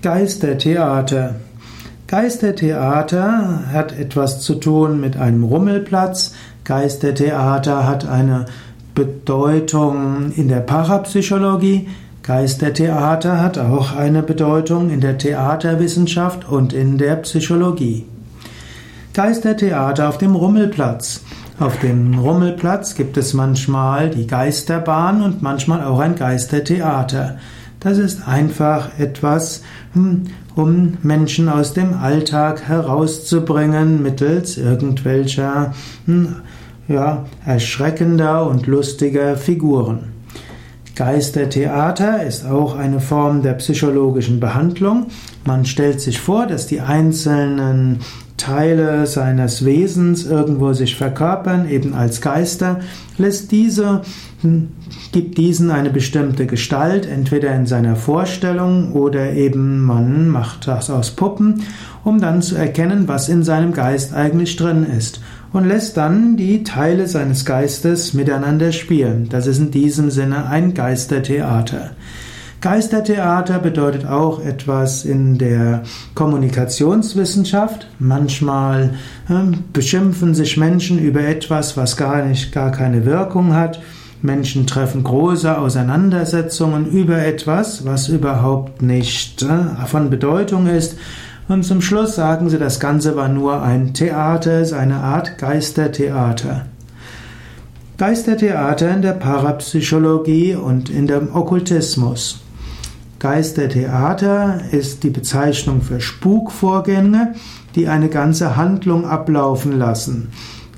Geistertheater. Geistertheater hat etwas zu tun mit einem Rummelplatz. Geistertheater hat eine Bedeutung in der Parapsychologie. Geistertheater hat auch eine Bedeutung in der Theaterwissenschaft und in der Psychologie. Geistertheater auf dem Rummelplatz. Auf dem Rummelplatz gibt es manchmal die Geisterbahn und manchmal auch ein Geistertheater. Das ist einfach etwas, hm, um Menschen aus dem Alltag herauszubringen mittels irgendwelcher hm, ja, erschreckender und lustiger Figuren. Geistertheater ist auch eine Form der psychologischen Behandlung. Man stellt sich vor, dass die einzelnen Teile seines Wesens irgendwo sich verkörpern, eben als Geister, lässt diese, hm, gibt diesen eine bestimmte Gestalt, entweder in seiner Vorstellung oder eben man macht das aus Puppen, um dann zu erkennen, was in seinem Geist eigentlich drin ist und lässt dann die Teile seines Geistes miteinander spielen. Das ist in diesem Sinne ein Geistertheater. Geistertheater bedeutet auch etwas in der Kommunikationswissenschaft. Manchmal äh, beschimpfen sich Menschen über etwas, was gar nicht, gar keine Wirkung hat. Menschen treffen große Auseinandersetzungen über etwas, was überhaupt nicht äh, von Bedeutung ist. Und zum Schluss sagen sie, das Ganze war nur ein Theater, ist eine Art Geistertheater. Geistertheater in der Parapsychologie und in dem Okkultismus. Geistertheater ist die Bezeichnung für Spukvorgänge, die eine ganze Handlung ablaufen lassen.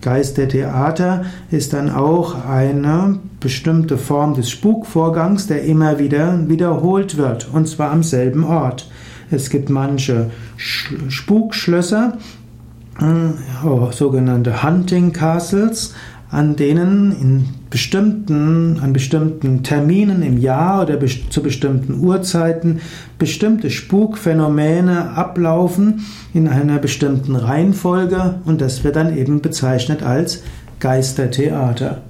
Geistertheater ist dann auch eine bestimmte Form des Spukvorgangs, der immer wieder wiederholt wird, und zwar am selben Ort. Es gibt manche Spukschlösser, äh, sogenannte Hunting Castles, an denen in bestimmten, an bestimmten Terminen im Jahr oder zu bestimmten Uhrzeiten bestimmte Spukphänomene ablaufen in einer bestimmten Reihenfolge und das wird dann eben bezeichnet als Geistertheater.